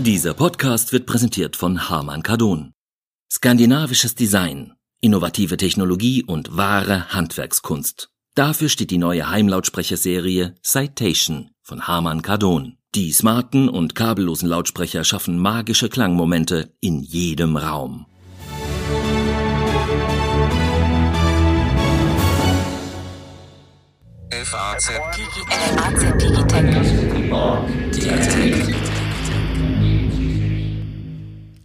Dieser Podcast wird präsentiert von Harman Kardon. Skandinavisches Design, innovative Technologie und wahre Handwerkskunst. Dafür steht die neue Heimlautsprecherserie Citation von Harman Kardon. Die smarten und kabellosen Lautsprecher schaffen magische Klangmomente in jedem Raum. FAZ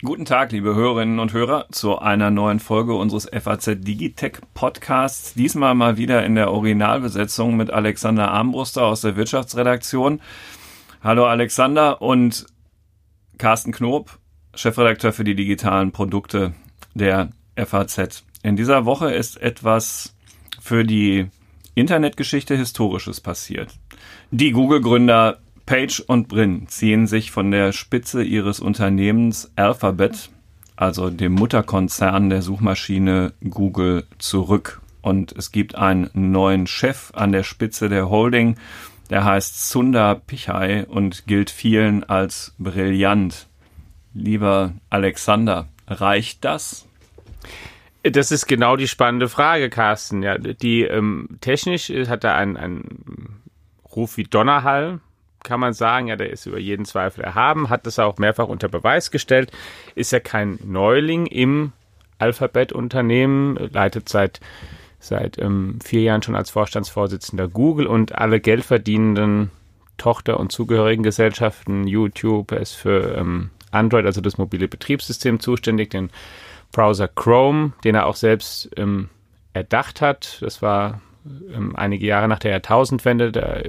Guten Tag, liebe Hörerinnen und Hörer, zu einer neuen Folge unseres FAZ Digitech Podcasts. Diesmal mal wieder in der Originalbesetzung mit Alexander Armbruster aus der Wirtschaftsredaktion. Hallo Alexander und Carsten Knob, Chefredakteur für die digitalen Produkte der FAZ. In dieser Woche ist etwas für die Internetgeschichte Historisches passiert. Die Google-Gründer Page und Brin ziehen sich von der Spitze ihres Unternehmens Alphabet, also dem Mutterkonzern der Suchmaschine Google, zurück. Und es gibt einen neuen Chef an der Spitze der Holding, der heißt Sundar Pichai und gilt vielen als brillant. Lieber Alexander, reicht das? Das ist genau die spannende Frage, Carsten. Ja, die ähm, technisch hat er einen, einen Ruf wie Donnerhall, kann man sagen. Ja, der ist über jeden Zweifel erhaben, hat das auch mehrfach unter Beweis gestellt. Ist ja kein Neuling im Alphabet-Unternehmen, leitet seit seit ähm, vier Jahren schon als Vorstandsvorsitzender Google und alle geldverdienenden Tochter- und zugehörigen Gesellschaften, YouTube ist für ähm, Android, also das mobile Betriebssystem, zuständig, den Browser Chrome, den er auch selbst ähm, erdacht hat. Das war ähm, einige Jahre nach der Jahrtausendwende. Da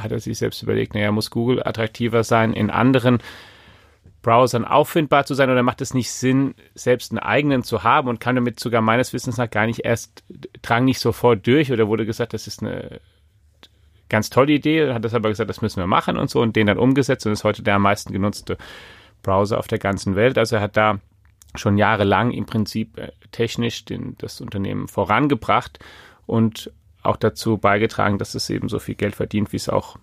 hat er sich selbst überlegt, naja, muss Google attraktiver sein in anderen Browsern auffindbar zu sein oder macht es nicht Sinn, selbst einen eigenen zu haben und kann damit sogar meines Wissens nach gar nicht erst, drang nicht sofort durch oder wurde gesagt, das ist eine ganz tolle Idee, hat das aber gesagt, das müssen wir machen und so und den dann umgesetzt und ist heute der am meisten genutzte Browser auf der ganzen Welt. Also er hat da schon jahrelang im Prinzip äh, technisch den, das Unternehmen vorangebracht und auch dazu beigetragen, dass es eben so viel Geld verdient, wie es auch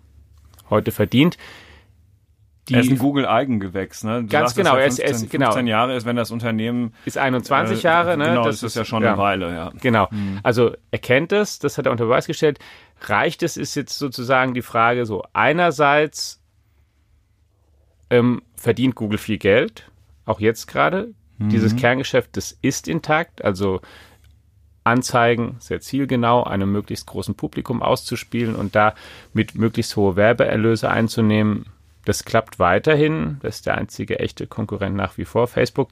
heute verdient. Die er ist ein Google-Eigengewächs, ne? Du ganz genau, ja 15, er ist, er ist, genau. 15 Jahre ist, wenn das Unternehmen ist 21 äh, Jahre, ne? Genau, das, das ist ja schon ja, eine Weile, ja. Genau. Mhm. Also er kennt es, das hat er unter Beweis gestellt. Reicht es, ist jetzt sozusagen die Frage so, einerseits ähm, verdient Google viel Geld, auch jetzt gerade. Mhm. Dieses Kerngeschäft, das ist intakt, also Anzeigen sehr zielgenau einem möglichst großen Publikum auszuspielen und da mit möglichst hohe Werbeerlöse einzunehmen, das klappt weiterhin. Das ist der einzige echte Konkurrent nach wie vor, Facebook.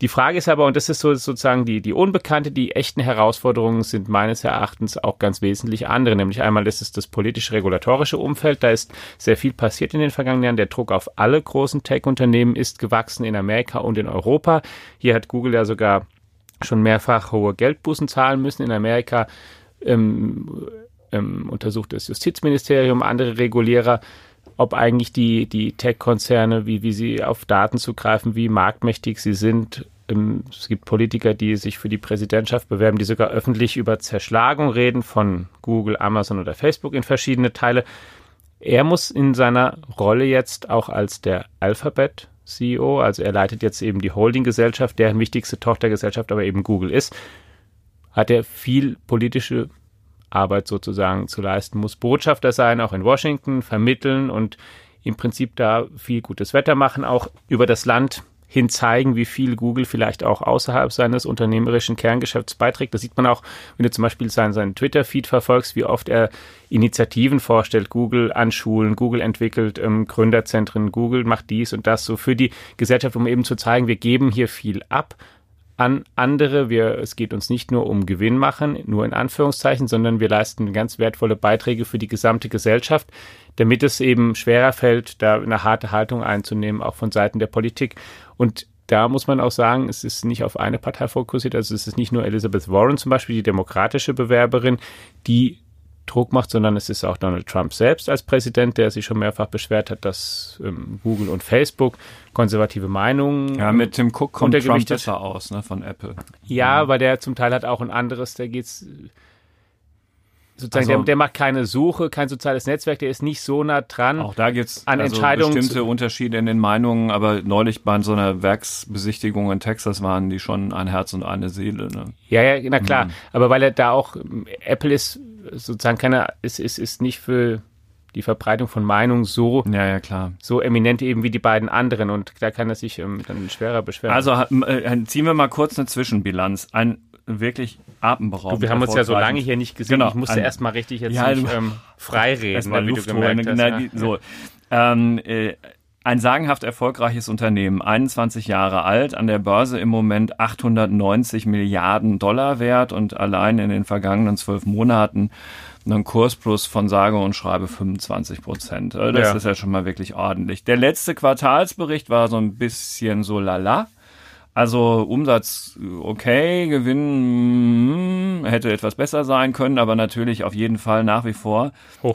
Die Frage ist aber, und das ist so, sozusagen die, die Unbekannte, die echten Herausforderungen sind meines Erachtens auch ganz wesentlich andere. Nämlich einmal, das ist das politisch-regulatorische Umfeld. Da ist sehr viel passiert in den vergangenen Jahren. Der Druck auf alle großen Tech-Unternehmen ist gewachsen in Amerika und in Europa. Hier hat Google ja sogar schon mehrfach hohe Geldbußen zahlen müssen. In Amerika ähm, ähm, untersucht das Justizministerium, andere Regulierer ob eigentlich die, die Tech-Konzerne, wie, wie sie auf Daten zugreifen, wie marktmächtig sie sind. Ähm, es gibt Politiker, die sich für die Präsidentschaft bewerben, die sogar öffentlich über Zerschlagung reden von Google, Amazon oder Facebook in verschiedene Teile. Er muss in seiner Rolle jetzt auch als der Alphabet CEO, also er leitet jetzt eben die Holdinggesellschaft, deren wichtigste Tochtergesellschaft aber eben Google ist, hat er viel politische Arbeit sozusagen zu leisten, muss Botschafter sein, auch in Washington, vermitteln und im Prinzip da viel gutes Wetter machen, auch über das Land hin zeigen, wie viel Google vielleicht auch außerhalb seines unternehmerischen Kerngeschäfts beiträgt. Das sieht man auch, wenn du zum Beispiel seinen, seinen Twitter-Feed verfolgst, wie oft er Initiativen vorstellt, Google an Schulen, Google entwickelt ähm, Gründerzentren, Google macht dies und das so für die Gesellschaft, um eben zu zeigen, wir geben hier viel ab an andere. Wir, es geht uns nicht nur um Gewinn machen, nur in Anführungszeichen, sondern wir leisten ganz wertvolle Beiträge für die gesamte Gesellschaft, damit es eben schwerer fällt, da eine harte Haltung einzunehmen, auch von Seiten der Politik. Und da muss man auch sagen, es ist nicht auf eine Partei fokussiert. Also es ist nicht nur Elizabeth Warren zum Beispiel, die demokratische Bewerberin, die Druck macht, sondern es ist auch Donald Trump selbst als Präsident, der sich schon mehrfach beschwert hat, dass ähm, Google und Facebook konservative Meinungen. Ja, mit Tim Cook kommt Trump besser aus, ne, von Apple. Ja, mhm. weil der zum Teil hat auch ein anderes, der geht's sozusagen, Also- der, der macht keine Suche, kein soziales Netzwerk, der ist nicht so nah dran. Auch da gibt's An also bestimmte Unterschiede in den Meinungen, aber neulich bei so einer Werksbesichtigung in Texas waren die schon ein Herz und eine Seele. Ne? Ja, ja, na Mhm. klar. Aber weil er da auch, Apple ist sozusagen keine, ist, ist, ist nicht für die Verbreitung von Meinungen so, Ja, ja, klar. so eminent eben wie die beiden anderen und da kann er sich ähm, dann schwerer beschweren. Also äh, ziehen wir mal kurz eine Zwischenbilanz. Ein wirklich atemberaubend. wir haben uns ja so lange hier nicht gesehen. Genau, ich musste erst mal richtig jetzt Ja, nicht ähm, frei reden, wie Luft du holen. gemerkt hast. genau, ja. so. Ähm, äh, ein sagenhaft erfolgreiches Unternehmen, 21 Jahre alt, an der Börse im Moment 890 Milliarden Dollar wert und allein in den vergangenen zwölf Monaten einen Kursplus von sage und schreibe 25 Prozent. Äh, Das Ja. ist ja schon mal wirklich ordentlich. Der letzte Quartalsbericht war so ein bisschen so lala. Also Umsatz okay, Gewinn mm, hätte etwas besser sein können, aber natürlich auf jeden Fall nach wie vor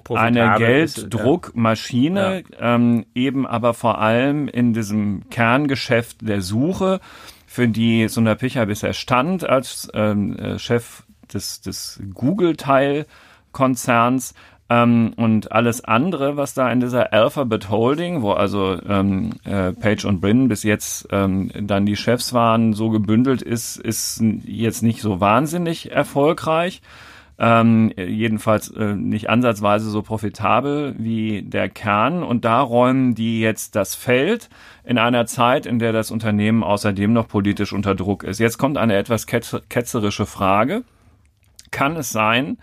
eine ist, Gelddruckmaschine, ähm, eben aber vor allem in diesem Kerngeschäft der Suche, für die Sundar Pichai bisher stand als ähm, äh, Chef des, des Google-Teil-Konzerns. Ähm, und alles andere, was da in dieser Alphabet Holding, wo also ähm, äh, Page und Brin bis jetzt ähm, dann die Chefs waren, so gebündelt ist, ist jetzt nicht so wahnsinnig erfolgreich ähm, jedenfalls äh, nicht ansatzweise so profitabel wie der Kern. Und da räumen die jetzt das Feld in einer Zeit, in der das Unternehmen außerdem noch politisch unter Druck ist. Jetzt kommt eine etwas ketz- ketzerische Frage. Kann es sein,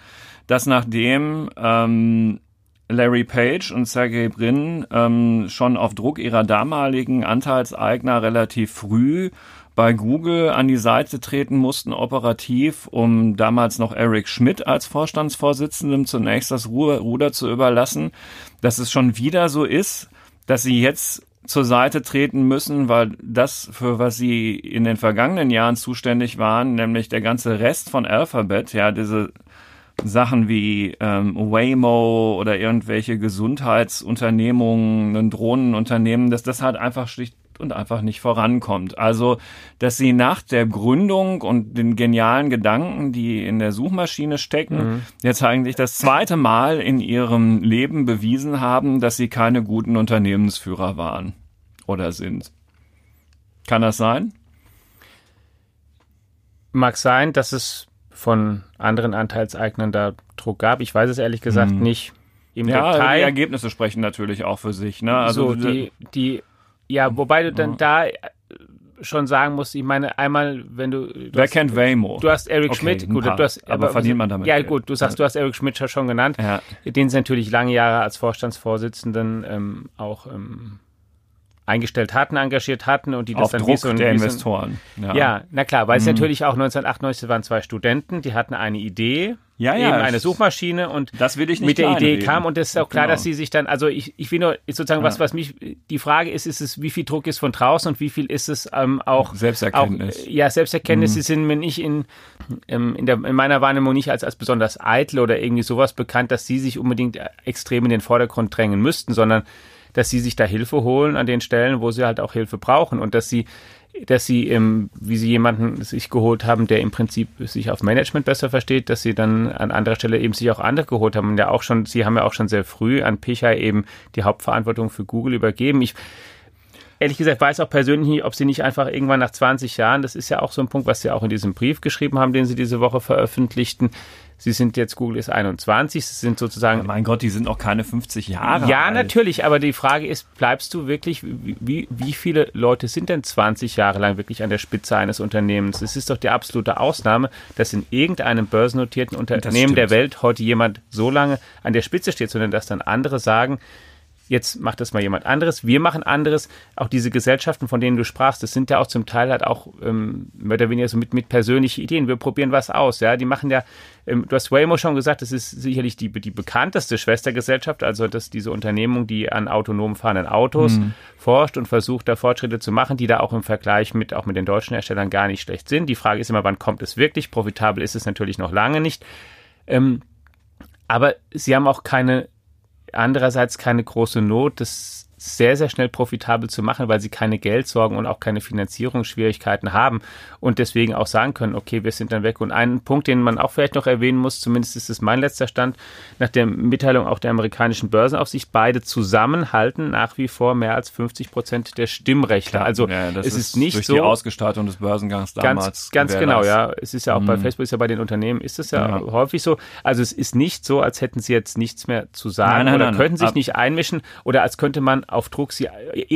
dass nachdem ähm, Larry Page und Sergey Brin ähm, schon auf Druck ihrer damaligen Anteilseigner relativ früh bei Google an die Seite treten mussten, operativ, um damals noch Eric Schmidt als Vorstandsvorsitzendem zunächst das Ruder zu überlassen, dass es schon wieder so ist, dass sie jetzt zur Seite treten müssen, weil das, für was sie in den vergangenen Jahren zuständig waren, nämlich der ganze Rest von Alphabet, ja, diese Sachen wie ähm, Waymo oder irgendwelche Gesundheitsunternehmungen, ein Drohnenunternehmen, dass das halt einfach schlicht und einfach nicht vorankommt. Also, dass sie nach der Gründung und den genialen Gedanken, die in der Suchmaschine stecken, jetzt eigentlich das zweite Mal in ihrem Leben bewiesen haben, dass sie keine guten Unternehmensführer waren oder sind. Kann das sein? Mag sein, dass es von anderen Anteilseignern da Druck gab. Ich weiß es ehrlich gesagt nicht im Mhm. Ja, aber die Detail. Ergebnisse sprechen natürlich auch für sich. Ne? Also so, die, die, ja, wobei du dann da äh, schon sagen musst, ich meine, einmal, wenn du. du wer hast, kennt Waymo? Du hast Eric Okay, Schmidt, gut, paar. du hast, Aber verdient man damit Ja, Geld? gut, du sagst, du hast Eric Schmidt schon genannt, Ja. den sie natürlich lange Jahre als Vorstandsvorsitzenden ähm, auch ähm, eingestellt hatten, engagiert hatten und die das auf dann Druck wie so ein, der Investoren. Ja, Ja, na klar, weil es Mhm. natürlich auch 1998 waren zwei Studenten, die hatten eine Idee, Ja, ja, eben eine Suchmaschine und Das will ich nicht mit der Idee kleinreden. kam und es ist auch klar, Genau. dass sie sich dann, also ich, ich will nur sozusagen was, was mich, die Frage ist, ist es, wie viel Druck ist von draußen und wie viel ist es ähm, auch Selbsterkenntnis. Auch, äh, ja, Selbsterkenntnis, sie sind mir nicht in, ähm, in, der, in meiner Wahrnehmung nicht als, als besonders eitel oder irgendwie sowas bekannt, dass sie sich unbedingt extrem in den Vordergrund drängen müssten, sondern dass sie sich da Hilfe holen an den Stellen, wo sie halt auch Hilfe brauchen und dass sie dass sie, ähm, wie sie jemanden sich geholt haben, der im Prinzip sich auf Management besser versteht, dass sie dann an anderer Stelle eben sich auch andere geholt haben. Und ja auch schon, sie haben ja auch schon sehr früh an Pichai eben die Hauptverantwortung für Google übergeben. Ich ehrlich gesagt weiß auch persönlich nicht, ob sie nicht einfach irgendwann nach 20 Jahren, das ist ja auch so ein Punkt, was sie auch in diesem Brief geschrieben haben, den sie diese Woche veröffentlichten. Sie sind jetzt, Google ist 21, sie sind sozusagen Mein Gott, die sind noch keine 50 Jahre ja, alt. natürlich, aber die Frage ist, bleibst du wirklich, wie, wie, viele Leute sind denn 20 Jahre lang wirklich an der Spitze eines Unternehmens? Es ist doch die absolute Ausnahme, dass in irgendeinem börsennotierten Unternehmen der. Welt heute jemand so lange an der Spitze steht, sondern dass dann andere sagen, jetzt macht das mal jemand anderes, wir machen anderes. Auch diese Gesellschaften, von denen du sprachst, das sind ja auch zum Teil halt auch ähm, mehr oder weniger so mit, mit persönlichen Ideen. Wir probieren was aus, ja. Die machen ja, ähm, du hast Waymo schon gesagt, das ist sicherlich die, die bekannteste Schwestergesellschaft, also dass diese Unternehmung, die an autonom fahrenden Autos forscht und versucht, da Fortschritte zu machen, die da auch im Vergleich mit, auch mit den deutschen Herstellern gar nicht schlecht sind. Die Frage ist immer, wann kommt es wirklich? Profitabel ist es natürlich noch lange nicht. Ähm, aber sie haben auch keine andererseits keine große Not, das sehr, sehr schnell profitabel zu machen, weil sie keine Geldsorgen und auch keine Finanzierungsschwierigkeiten haben und deswegen auch sagen können, okay, wir sind dann weg. Und ein Punkt, den man auch vielleicht noch erwähnen muss, zumindest ist es mein letzter Stand, nach der Mitteilung auch der amerikanischen Börsenaufsicht, beide zusammenhalten nach wie vor mehr als 50 Prozent der Stimmrechte. Klar, also ja, es ist, ist nicht durch so. die Ausgestaltung des Börsengangs damals. Ganz, ganz genau, ja. Es ist ja auch mhm. bei Facebook, ist ja bei den Unternehmen, ist es ja, ja, häufig so. Also es ist nicht so, als hätten sie jetzt nichts mehr zu sagen nein, nein, oder nein, könnten sich nicht einmischen oder als könnte man auf Druck sie,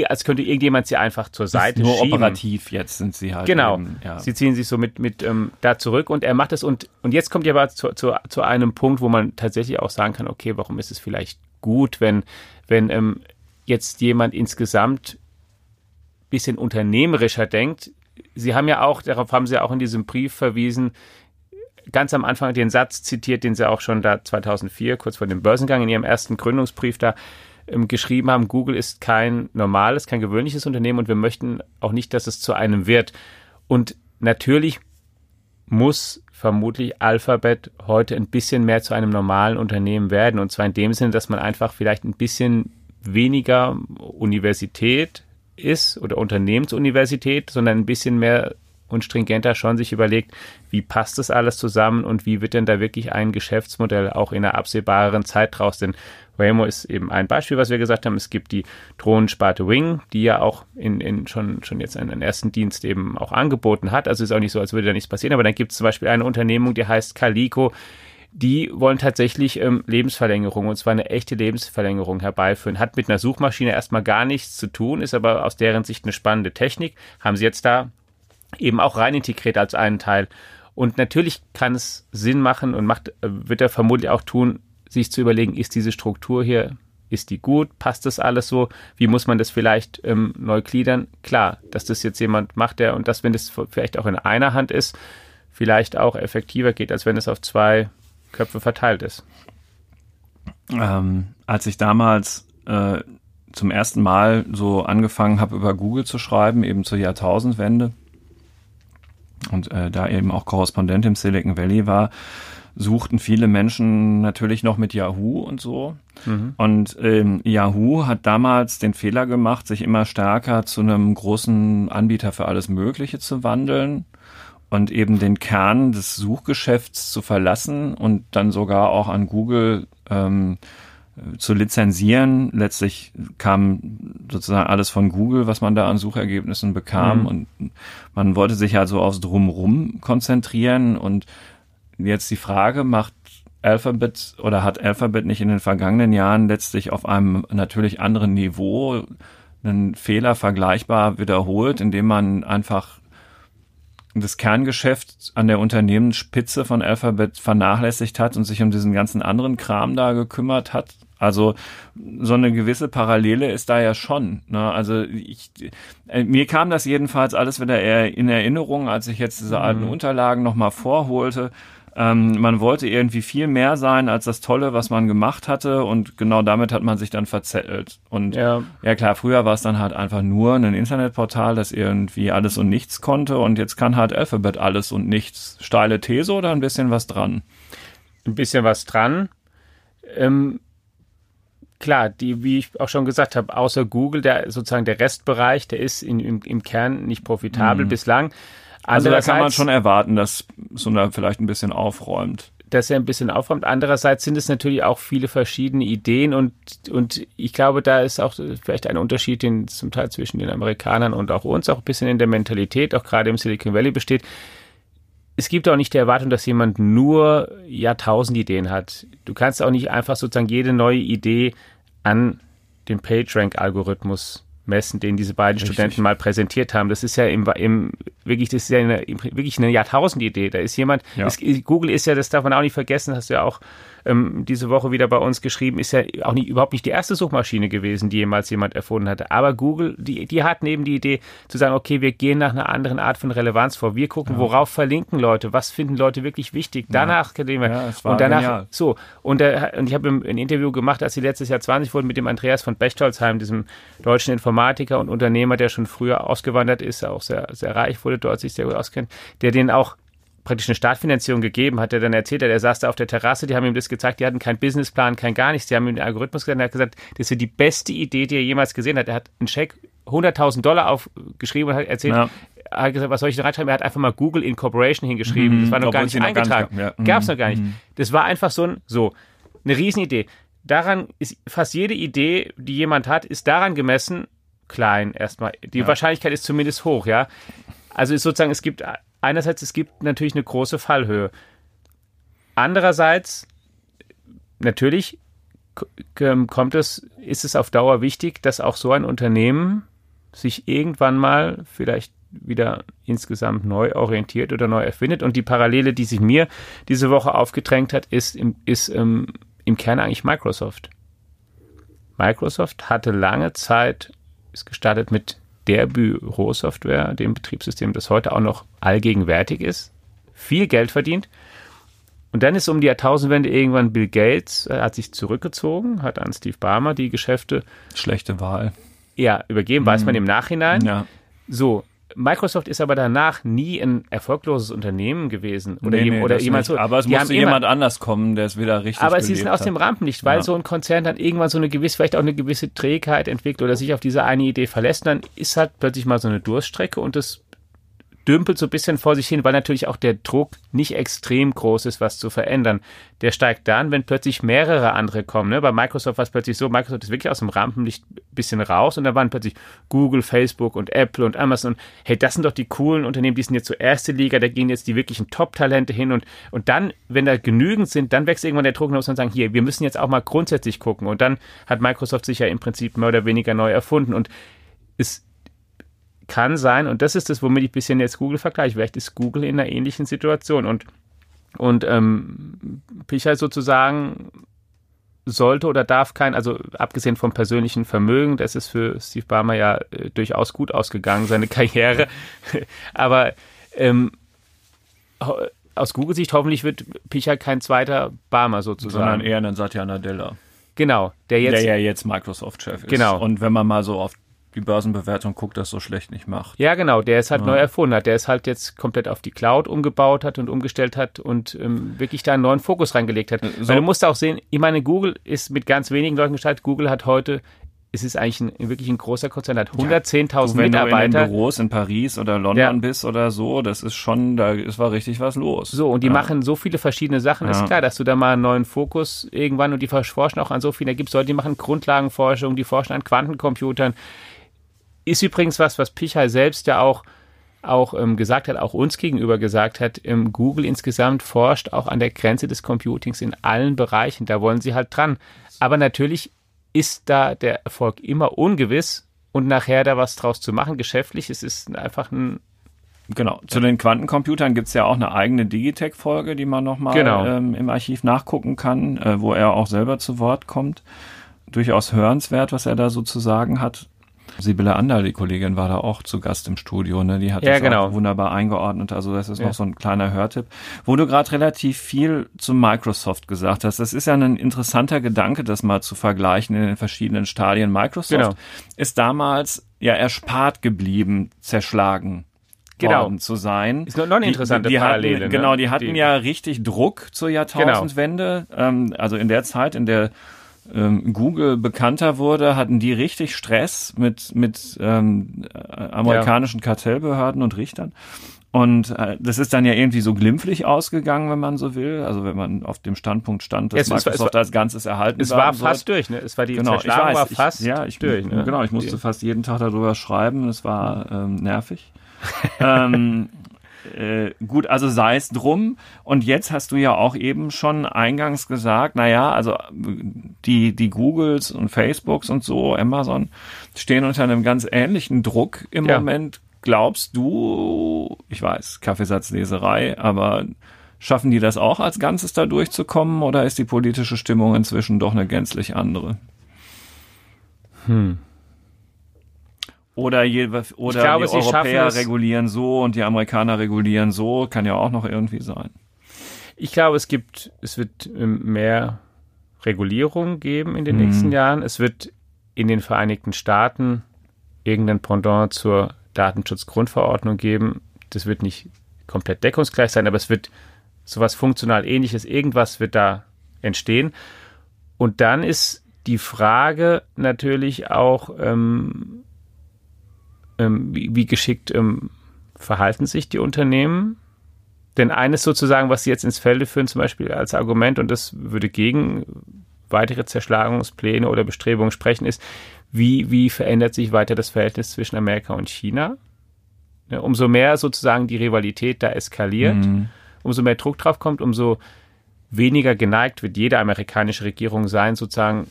als könnte irgendjemand sie einfach zur Seite nur schieben. operativ jetzt sind sie halt. Genau. Eben, ja. Sie ziehen sich so mit, mit ähm, da zurück und er macht es und, und jetzt kommt ja aber zu, zu, zu einem Punkt, wo man tatsächlich auch sagen kann, okay, warum ist es vielleicht gut, wenn, wenn ähm, jetzt jemand insgesamt bisschen unternehmerischer denkt. Sie haben ja auch, darauf haben Sie auch in diesem Brief verwiesen, ganz am Anfang den Satz zitiert, den Sie auch schon da 2004, kurz vor dem Börsengang, in Ihrem ersten Gründungsbrief da geschrieben haben, Google ist kein normales, kein gewöhnliches Unternehmen und wir möchten auch nicht, dass es zu einem wird. Und natürlich muss vermutlich Alphabet heute ein bisschen mehr zu einem normalen Unternehmen werden. Und zwar in dem Sinne, dass man einfach vielleicht ein bisschen weniger Universität ist oder Unternehmensuniversität, sondern ein bisschen mehr und stringenter schon sich überlegt, wie passt das alles zusammen und wie wird denn da wirklich ein Geschäftsmodell auch in einer absehbaren Zeit draus? Denn Waymo ist eben ein Beispiel, was wir gesagt haben. Es gibt die Drohnensparte Wing, die ja auch in, in schon, schon jetzt einen, ersten Dienst eben auch angeboten hat. Also ist auch nicht so, als würde da nichts passieren. Aber dann gibt es zum Beispiel eine Unternehmung, die heißt Calico. Die wollen tatsächlich ähm, Lebensverlängerung und zwar eine echte Lebensverlängerung herbeiführen. Hat mit einer Suchmaschine erstmal gar nichts zu tun, ist aber aus deren Sicht eine spannende Technik. Haben sie jetzt da eben auch rein integriert als einen Teil. Und natürlich kann es Sinn machen und macht, äh, wird er vermutlich auch tun, sich zu überlegen, ist diese Struktur hier, ist die gut, passt das alles so, wie muss man das vielleicht ähm, neu gliedern? Klar, dass das jetzt jemand macht, der und das, wenn das vielleicht auch in einer Hand ist, vielleicht auch effektiver geht, als wenn es auf zwei Köpfe verteilt ist. Ähm, als ich damals äh, zum ersten Mal so angefangen habe, über Google zu schreiben, eben zur Jahrtausendwende, und äh, da eben auch Korrespondent im Silicon Valley war, suchten viele Menschen natürlich noch mit Yahoo und so. Mhm. Und ähm, Yahoo hat damals den Fehler gemacht, sich immer stärker zu einem großen Anbieter für alles Mögliche zu wandeln und eben den Kern des Suchgeschäfts zu verlassen und dann sogar auch an Google ähm, zu lizenzieren. Letztlich kam sozusagen alles von Google, was man da an Suchergebnissen bekam. Mhm. Und man wollte sich also aufs Drumrum konzentrieren. Und jetzt die Frage, macht Alphabet oder hat Alphabet nicht in den vergangenen Jahren letztlich auf einem natürlich anderen Niveau einen Fehler vergleichbar wiederholt, indem man einfach das Kerngeschäft an der Unternehmensspitze von Alphabet vernachlässigt hat und sich um diesen ganzen anderen Kram da gekümmert hat. Also so eine gewisse Parallele ist da ja schon. Ne? Also ich, äh, mir kam das jedenfalls alles wieder eher in Erinnerung, als ich jetzt diese alten mhm. Unterlagen nochmal vorholte. Ähm, man wollte irgendwie viel mehr sein als das Tolle, was man gemacht hatte und genau damit hat man sich dann verzettelt. Und ja, ja klar, früher war es dann halt einfach nur ein Internetportal, das irgendwie alles und nichts konnte und jetzt kann halt Alphabet alles und nichts. Steile These oder ein bisschen was dran? Ein bisschen was dran. Ähm, klar, die, wie ich auch schon gesagt habe, außer Google, der sozusagen der Restbereich, der ist in, im, im Kern nicht profitabel mhm. bislang. Also da kann man schon erwarten, dass so eine vielleicht ein bisschen aufräumt. Dass er ein bisschen aufräumt. Andererseits sind es natürlich auch viele verschiedene Ideen und, und ich glaube, da ist auch vielleicht ein Unterschied den, zum Teil zwischen den Amerikanern und auch uns auch ein bisschen in der Mentalität, auch gerade im Silicon Valley besteht. Es gibt auch nicht die Erwartung, dass jemand nur Jahrtausend Ideen hat. Du kannst auch nicht einfach sozusagen jede neue Idee an den PageRank-Algorithmus messen, den diese beiden Richtig. Studenten mal präsentiert haben. Das ist ja im, im wirklich, das ist ja eine, wirklich eine Jahrtausendidee. Da ist jemand, ja. es, Google ist ja, das darf man auch nicht vergessen, hast du ja auch ähm, diese Woche wieder bei uns geschrieben, ist ja auch nicht, überhaupt nicht die erste Suchmaschine gewesen, die jemals jemand erfunden hatte. Aber Google, die, die hat neben die Idee zu sagen, okay, wir gehen nach einer anderen Art von Relevanz vor. Wir gucken, ja. worauf verlinken Leute, was finden Leute wirklich wichtig. Danach ja. wir. Und danach, genial. so. Und, der, und ich habe ein Interview gemacht, als sie letztes Jahr 20 wurden mit dem Andreas von Bechtolzheim, diesem deutschen Informatiker und Unternehmer, der schon früher ausgewandert ist, auch sehr, sehr reich wurde dort, sich sehr gut auskennt, der den auch praktisch eine Startfinanzierung gegeben, hat er dann erzählt, er saß da auf der Terrasse, die haben ihm das gezeigt, die hatten keinen Businessplan, kein gar nichts, die haben ihm den Algorithmus gesagt, er hat gesagt, das ist die beste Idee, die er jemals gesehen hat. Er hat einen Scheck 100.000 Dollar aufgeschrieben und hat erzählt, ja. er hat gesagt, was soll ich da reinschreiben? Er hat einfach mal Google Incorporation hingeschrieben. Mhm, das war noch gar nicht eingetragen. Noch ja. Gab es noch gar nicht. Mhm. Das war einfach so ein, so, eine Riesenidee. Daran ist fast jede Idee, die jemand hat, ist daran gemessen, klein erstmal. Die ja. Wahrscheinlichkeit ist zumindest hoch, ja. Also ist sozusagen, es gibt einerseits, es gibt natürlich eine große Fallhöhe. Andererseits, natürlich kommt es, ist es auf Dauer wichtig, dass auch so ein Unternehmen sich irgendwann mal vielleicht wieder insgesamt neu orientiert oder neu erfindet. Und die Parallele, die sich mir diese Woche aufgedrängt hat, ist, im, ist ähm, im Kern eigentlich Microsoft. Microsoft hatte lange Zeit, ist gestartet mit der Bürosoftware, dem Betriebssystem, das heute auch noch allgegenwärtig ist, viel Geld verdient. Und dann ist um die Jahrtausendwende irgendwann Bill Gates, äh, hat sich zurückgezogen, hat an Steve Barmer die Geschäfte. Schlechte Wahl. Ja, übergeben, mhm. weiß man im Nachhinein. Ja. So, Microsoft ist aber danach nie ein erfolgloses Unternehmen gewesen. Oder, nee, nee, oder jemand so. Aber es die musste jemand anders kommen, der es wieder richtig Aber sie sind aus dem Rampenlicht, weil ja. so ein Konzern dann irgendwann so eine gewisse, vielleicht auch eine gewisse Trägheit entwickelt oder sich auf diese eine Idee verlässt. Dann ist halt plötzlich mal so eine Durststrecke und das dümpelt so ein bisschen vor sich hin, weil natürlich auch der Druck nicht extrem groß ist, was zu verändern. Der steigt dann, wenn plötzlich mehrere andere kommen. Ne? Bei Microsoft war es plötzlich so, Microsoft ist wirklich aus dem Rampenlicht ein bisschen raus und da waren plötzlich Google, Facebook und Apple und Amazon. Hey, das sind doch die coolen Unternehmen, die sind jetzt zur erste Liga, da gehen jetzt die wirklichen Top-Talente hin und, und dann, wenn da genügend sind, dann wächst irgendwann der Druck und sagen, hier, wir müssen jetzt auch mal grundsätzlich gucken und dann hat Microsoft sich ja im Prinzip mehr oder weniger neu erfunden und es kann sein, und das ist das, womit ich ein bisschen jetzt Google vergleiche, vielleicht ist Google in einer ähnlichen Situation und, und ähm, Pichal sozusagen sollte oder darf kein, also abgesehen vom persönlichen Vermögen, das ist für Steve Barmer ja äh, durchaus gut ausgegangen, seine Karriere, aber ähm, aus Google-Sicht hoffentlich wird Pichal kein zweiter Barmer sozusagen. Sondern eher ein Satya Nadella. Genau, der jetzt. Der ja jetzt Microsoft-Chef ist. Genau. Und wenn man mal so auf die Börsenbewertung guckt, das so schlecht nicht macht. Ja, genau, der ist halt ja. neu erfunden hat. Der ist halt jetzt komplett auf die Cloud umgebaut hat und umgestellt hat und ähm, wirklich da einen neuen Fokus reingelegt hat. So. Weil du musst auch sehen, ich meine, Google ist mit ganz wenigen Leuten gestartet. Google hat heute es ist eigentlich ein, wirklich ein großer Konzern, hat 110.000 ja, Mitarbeiter. Wenn du in Büros in Paris oder London ja. bist oder so, das ist schon, da ist war richtig was los. So, und die ja. machen so viele verschiedene Sachen. Ist klar, dass du da mal einen neuen Fokus irgendwann und die forschen auch an so vielen. Da gibt es Leute, die machen Grundlagenforschung, die forschen an Quantencomputern. Ist übrigens was, was Pichal selbst ja auch auch ähm, gesagt hat, auch uns gegenüber gesagt hat, ähm, Google insgesamt forscht auch an der Grenze des Computings in allen Bereichen. Da wollen sie halt dran. Aber natürlich ist da der Erfolg immer ungewiss und nachher da was draus zu machen, geschäftlich, es ist einfach ein Genau, zu den Quantencomputern gibt es ja auch eine eigene Digitech-Folge, die man nochmal genau. ähm, im Archiv nachgucken kann, äh, wo er auch selber zu Wort kommt. Durchaus hörenswert, was er da so zu sagen hat. Sibylle Ander, die Kollegin, war da auch zu Gast im Studio. Ne? Die hat ja, das genau. auch wunderbar eingeordnet. Also das ist ja. noch so ein kleiner Hörtipp. Wo du gerade relativ viel zu Microsoft gesagt hast, das ist ja ein interessanter Gedanke, das mal zu vergleichen in den verschiedenen Stadien. Microsoft genau. ist damals ja erspart geblieben, zerschlagen genau. worden zu sein. Ist noch eine interessante die, die Parallele. Hatten, ne? Genau, die hatten die, ja richtig Druck zur Jahrtausendwende. Genau. Ähm, also in der Zeit, in der ähm, Google bekannter wurde, hatten die richtig Stress mit, mit ähm, amerikanischen ja. Kartellbehörden und Richtern. Und äh, das ist dann ja irgendwie so glimpflich ausgegangen, wenn man so will. Also wenn man auf dem Standpunkt stand, dass es, Microsoft es war, als Ganzes erhalten Es war fast durch, ne? Es war die genau, ich weiß, war fast ich, ja, ich, durch. Ne? Genau, ich musste fast jeden Tag darüber schreiben. Es war ähm, nervig. ähm, äh, gut, also sei es drum. Und jetzt hast du ja auch eben schon eingangs gesagt, naja, also die, die Googles und Facebooks und so, Amazon, stehen unter einem ganz ähnlichen Druck im ja. Moment. Glaubst du, ich weiß, Kaffeesatzleserei, aber schaffen die das auch als Ganzes da durchzukommen oder ist die politische Stimmung inzwischen doch eine gänzlich andere? Hm. Oder, je, oder glaube, die Europäer regulieren so und die Amerikaner regulieren so, kann ja auch noch irgendwie sein. Ich glaube, es gibt, es wird ähm, mehr Regulierung geben in den hm. nächsten Jahren. Es wird in den Vereinigten Staaten irgendein Pendant zur Datenschutzgrundverordnung geben. Das wird nicht komplett deckungsgleich sein, aber es wird sowas funktional ähnliches, irgendwas wird da entstehen. Und dann ist die Frage natürlich auch, ähm, ähm, wie, wie, geschickt ähm, verhalten sich die Unternehmen? Denn eines sozusagen, was sie jetzt ins Felde führen, zum Beispiel als Argument, und das würde gegen weitere Zerschlagungspläne oder Bestrebungen sprechen, ist, wie, wie verändert sich weiter das Verhältnis zwischen Amerika und China? Ja, umso mehr sozusagen die Rivalität da eskaliert, mhm. umso mehr Druck drauf kommt, umso weniger geneigt wird jede amerikanische Regierung sein, sozusagen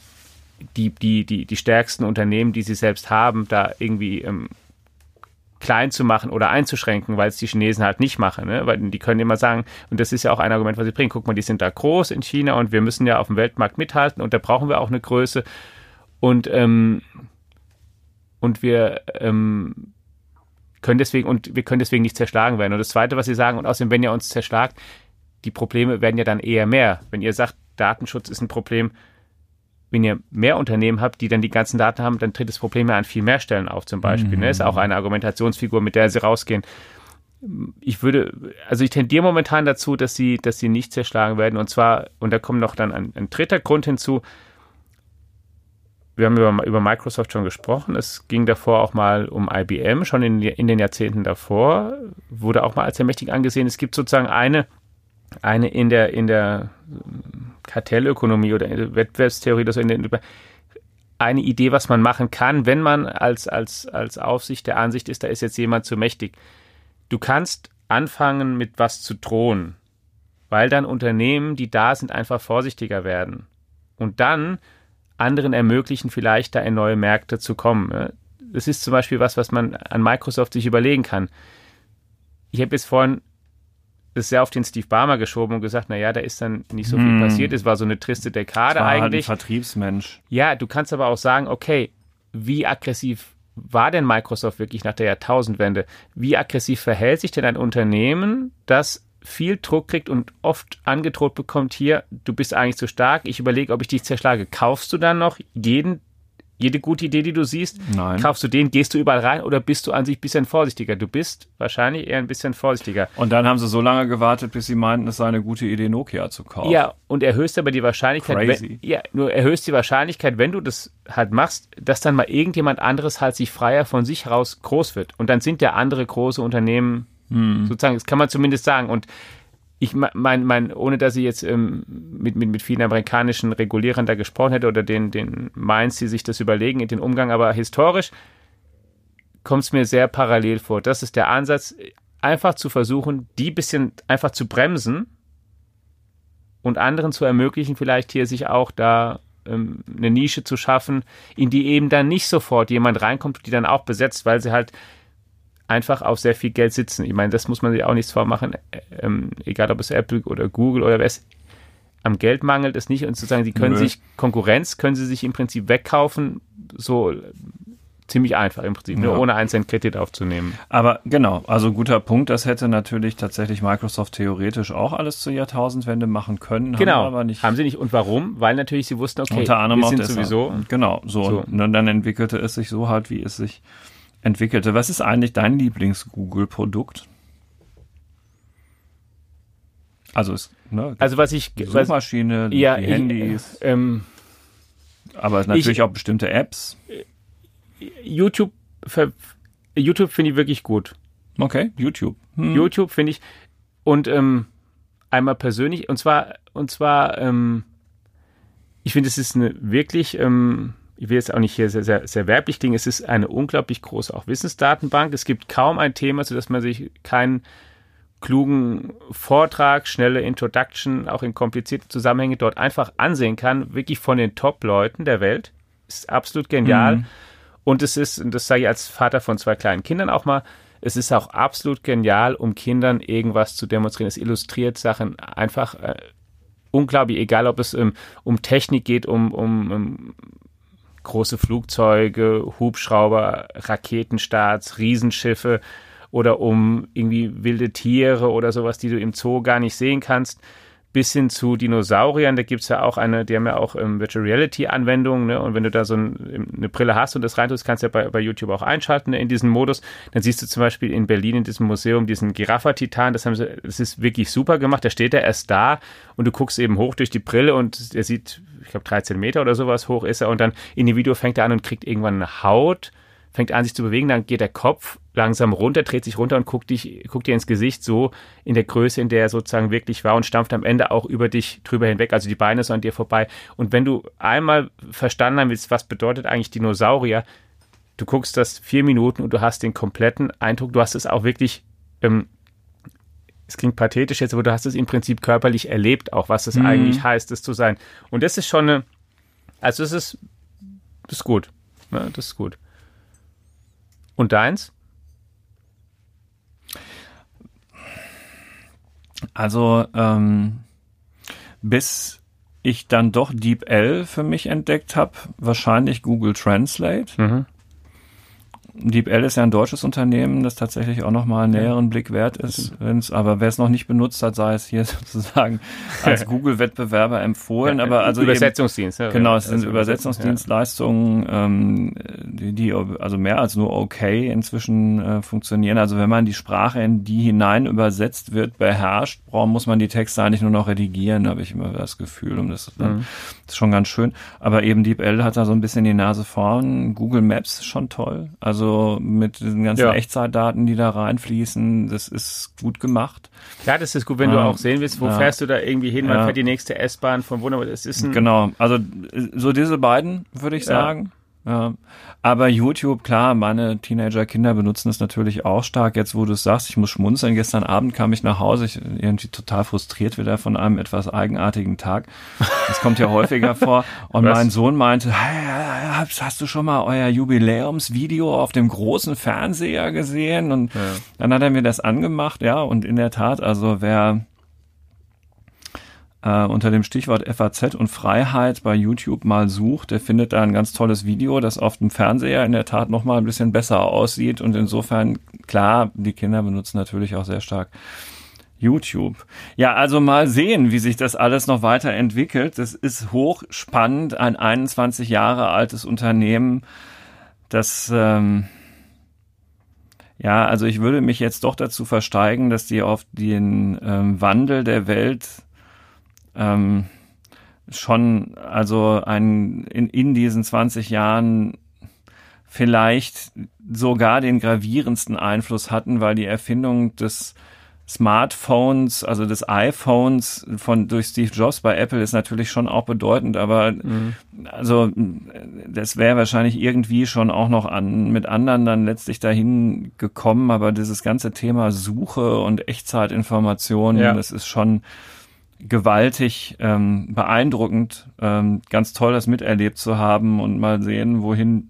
die, die, die, die stärksten Unternehmen, die sie selbst haben, da irgendwie ähm, klein zu machen oder einzuschränken, weil es die Chinesen halt nicht machen. Ne? Weil die können immer sagen, und das ist ja auch ein Argument, was sie bringen, guck mal, die sind da groß in China und wir müssen ja auf dem Weltmarkt mithalten und da brauchen wir auch eine Größe. Und, ähm, und wir ähm, können deswegen, und wir können deswegen nicht zerschlagen werden. Und das Zweite, was sie sagen, und außerdem, wenn ihr uns zerschlagt, die Probleme werden ja dann eher mehr. Wenn ihr sagt, Datenschutz ist ein Problem, wenn ihr mehr Unternehmen habt, die dann die ganzen Daten haben, dann tritt das Problem ja an viel mehr Stellen auf, zum Beispiel. Mhm. Ne? Ist auch eine Argumentationsfigur, mit der sie rausgehen. Ich würde, also ich tendiere momentan dazu, dass sie, dass sie nicht zerschlagen werden. Und zwar, und da kommt noch dann ein, ein dritter Grund hinzu. Wir haben über, über Microsoft schon gesprochen. Es ging davor auch mal um IBM, schon in, in den Jahrzehnten davor, wurde auch mal als sehr mächtig angesehen. Es gibt sozusagen eine, eine in der, in der Kartellökonomie oder Wettbewerbstheorie den, eine Idee, was man machen kann, wenn man als, als, als Aufsicht der Ansicht ist, da ist jetzt jemand zu mächtig. Du kannst anfangen, mit was zu drohen, weil dann Unternehmen, die da sind, einfach vorsichtiger werden. Und dann anderen ermöglichen, vielleicht da in neue Märkte zu kommen. Das ist zum Beispiel was, was man an Microsoft sich überlegen kann. Ich habe jetzt vorhin ist sehr auf den Steve Barmer geschoben und gesagt, naja, da ist dann nicht so viel hm. passiert. Es war so eine triste Dekade war eigentlich. Halt ein Vertriebsmensch. Ja, du kannst aber auch sagen, okay, wie aggressiv war denn Microsoft wirklich nach der Jahrtausendwende? Wie aggressiv verhält sich denn ein Unternehmen, das viel Druck kriegt und oft angedroht bekommt, hier, du bist eigentlich zu stark, ich überlege, ob ich dich zerschlage. Kaufst du dann noch jeden jede gute Idee, die du siehst, Nein. kaufst du den, gehst du überall rein oder bist du an sich ein bisschen vorsichtiger? Du bist wahrscheinlich eher ein bisschen vorsichtiger. Und dann haben sie so lange gewartet, bis sie meinten, es sei eine gute Idee, Nokia zu kaufen. Ja, und erhöhst aber die Wahrscheinlichkeit, Crazy. Wenn, ja, nur erhöhst die Wahrscheinlichkeit, wenn du das halt machst, dass dann mal irgendjemand anderes halt sich freier von sich raus groß wird. Und dann sind ja andere große Unternehmen hm. sozusagen, das kann man zumindest sagen. Und ich meine, mein, ohne dass ich jetzt ähm, mit, mit, mit vielen amerikanischen Regulierern da gesprochen hätte oder den, den Mainz, die sich das überlegen in den Umgang, aber historisch kommt es mir sehr parallel vor. Das ist der Ansatz, einfach zu versuchen, die bisschen einfach zu bremsen und anderen zu ermöglichen, vielleicht hier sich auch da ähm, eine Nische zu schaffen, in die eben dann nicht sofort jemand reinkommt, die dann auch besetzt, weil sie halt einfach auf sehr viel Geld sitzen. Ich meine, das muss man sich auch nichts vormachen, ähm, egal ob es Apple oder Google oder wer es am Geld mangelt es nicht und sozusagen, sie können Nö. sich Konkurrenz, können sie sich im Prinzip wegkaufen, so ziemlich einfach im Prinzip, ja. nur ohne einen Cent Kredit aufzunehmen. Aber genau, also guter Punkt, das hätte natürlich tatsächlich Microsoft theoretisch auch alles zur Jahrtausendwende machen können. Genau, haben, aber nicht. haben sie nicht. Und warum? Weil natürlich sie wussten, okay, Unter anderem wir sind sowieso. Genau, so. so. Und dann entwickelte es sich so halt, wie es sich entwickelte. Was ist eigentlich dein Lieblings-Google-Produkt? Also, ist, ne, also was ich die Suchmaschine, was, ja, die Handys, ich, ähm, aber natürlich ich, auch bestimmte Apps. YouTube, YouTube finde ich wirklich gut. Okay, YouTube. Hm. YouTube finde ich und ähm, einmal persönlich und zwar und zwar ähm, ich finde es ist eine wirklich ähm, ich will jetzt auch nicht hier sehr, sehr, sehr werblich klingen, es ist eine unglaublich große auch Wissensdatenbank. Es gibt kaum ein Thema, sodass man sich keinen klugen Vortrag, schnelle Introduction, auch in komplizierte Zusammenhänge dort einfach ansehen kann, wirklich von den Top-Leuten der Welt. Ist absolut genial. Mhm. Und es ist, und das sage ich als Vater von zwei kleinen Kindern auch mal, es ist auch absolut genial, um Kindern irgendwas zu demonstrieren. Es illustriert Sachen einfach äh, unglaublich, egal ob es ähm, um Technik geht, um, um, um große Flugzeuge, Hubschrauber, Raketenstarts, Riesenschiffe oder um irgendwie wilde Tiere oder sowas, die du im Zoo gar nicht sehen kannst. Bis hin zu Dinosauriern. Da gibt's ja auch eine, die haben ja auch ähm, Virtual Reality Anwendungen. Ne? Und wenn du da so ein, eine Brille hast und das reintust, kannst du ja bei, bei YouTube auch einschalten ne, in diesen Modus. Dann siehst du zum Beispiel in Berlin in diesem Museum diesen Giraffa-Titan. Das haben sie, das ist wirklich super gemacht. Der steht da erst da und du guckst eben hoch durch die Brille und er sieht, ich glaube, 13 Meter oder sowas hoch ist er. Und dann in dem Video fängt er an und kriegt irgendwann eine Haut fängt an, sich zu bewegen, dann geht der Kopf langsam runter, dreht sich runter und guckt, dich, guckt dir ins Gesicht so in der Größe, in der er sozusagen wirklich war und stampft am Ende auch über dich drüber hinweg, also die Beine so an dir vorbei. Und wenn du einmal verstanden haben willst, was bedeutet eigentlich Dinosaurier, du guckst das vier Minuten und du hast den kompletten Eindruck, du hast es auch wirklich, ähm, es klingt pathetisch jetzt, aber du hast es im Prinzip körperlich erlebt, auch was es mhm. eigentlich heißt, es zu sein. Und das ist schon eine, also es ist, das ist gut. Ja, das ist gut. Und deins? Also, ähm, bis ich dann doch DeepL für mich entdeckt habe, wahrscheinlich Google Translate. Mhm. DeepL ist ja ein deutsches Unternehmen, das tatsächlich auch nochmal einen näheren Blick wert ist. Wenn's, aber wer es noch nicht benutzt hat, sei es hier sozusagen als Google-Wettbewerber empfohlen. Ja, aber also Übersetzungsdienst. Eben, genau, es sind also Übersetzungsdienstleistungen, ähm, die, die also mehr als nur okay inzwischen äh, funktionieren. Also wenn man die Sprache in die hinein übersetzt wird, beherrscht, braucht, muss man die Texte eigentlich nur noch redigieren, habe ich immer das Gefühl. Und das, dann, mhm. das ist schon ganz schön. Aber eben DeepL hat da so ein bisschen die Nase vorn. Google Maps ist schon toll. Also also mit diesen ganzen ja. Echtzeitdaten, die da reinfließen, das ist gut gemacht. Ja, das ist gut, wenn ähm, du auch sehen willst, wo ja. fährst du da irgendwie hin, wann ja. fährt die nächste S-Bahn, von wo, das ist ein Genau, also so diese beiden, würde ich sagen. Ja. Aber YouTube, klar, meine Teenager-Kinder benutzen es natürlich auch stark. Jetzt, wo du es sagst, ich muss schmunzeln. Gestern Abend kam ich nach Hause, ich irgendwie total frustriert wieder von einem etwas eigenartigen Tag. Das kommt ja häufiger vor. Und Was? mein Sohn meinte, hey, hast du schon mal euer Jubiläumsvideo auf dem großen Fernseher gesehen? Und ja. dann hat er mir das angemacht, ja. Und in der Tat, also wer äh, unter dem Stichwort FAZ und Freiheit bei YouTube mal sucht, der findet da ein ganz tolles Video, das auf dem Fernseher in der Tat noch mal ein bisschen besser aussieht und insofern klar, die Kinder benutzen natürlich auch sehr stark YouTube. Ja, also mal sehen, wie sich das alles noch weiterentwickelt. Das ist hochspannend, ein 21 Jahre altes Unternehmen, das ähm, ja, also ich würde mich jetzt doch dazu versteigen, dass die auf den ähm, Wandel der Welt ähm, schon also ein, in, in diesen 20 Jahren vielleicht sogar den gravierendsten Einfluss hatten, weil die Erfindung des Smartphones, also des iPhones von durch Steve Jobs bei Apple ist natürlich schon auch bedeutend, aber mhm. also das wäre wahrscheinlich irgendwie schon auch noch an mit anderen dann letztlich dahin gekommen, aber dieses ganze Thema Suche und Echtzeitinformationen, ja. das ist schon gewaltig ähm, beeindruckend, ähm, ganz toll, das miterlebt zu haben und mal sehen, wohin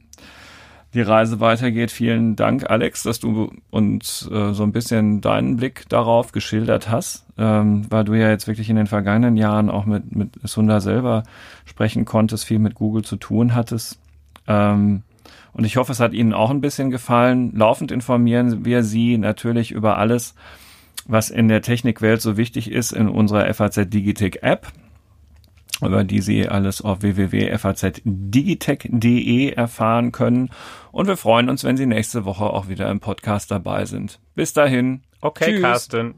die Reise weitergeht. Vielen Dank, Alex, dass du uns äh, so ein bisschen deinen Blick darauf geschildert hast, ähm, weil du ja jetzt wirklich in den vergangenen Jahren auch mit, mit Sunda selber sprechen konntest, viel mit Google zu tun hattest. Ähm, und ich hoffe, es hat Ihnen auch ein bisschen gefallen. Laufend informieren wir Sie natürlich über alles, was in der Technikwelt so wichtig ist in unserer FAZ Digitech App, über die Sie alles auf www.fazdigitech.de erfahren können. Und wir freuen uns, wenn Sie nächste Woche auch wieder im Podcast dabei sind. Bis dahin. Okay, Tschüss. Carsten.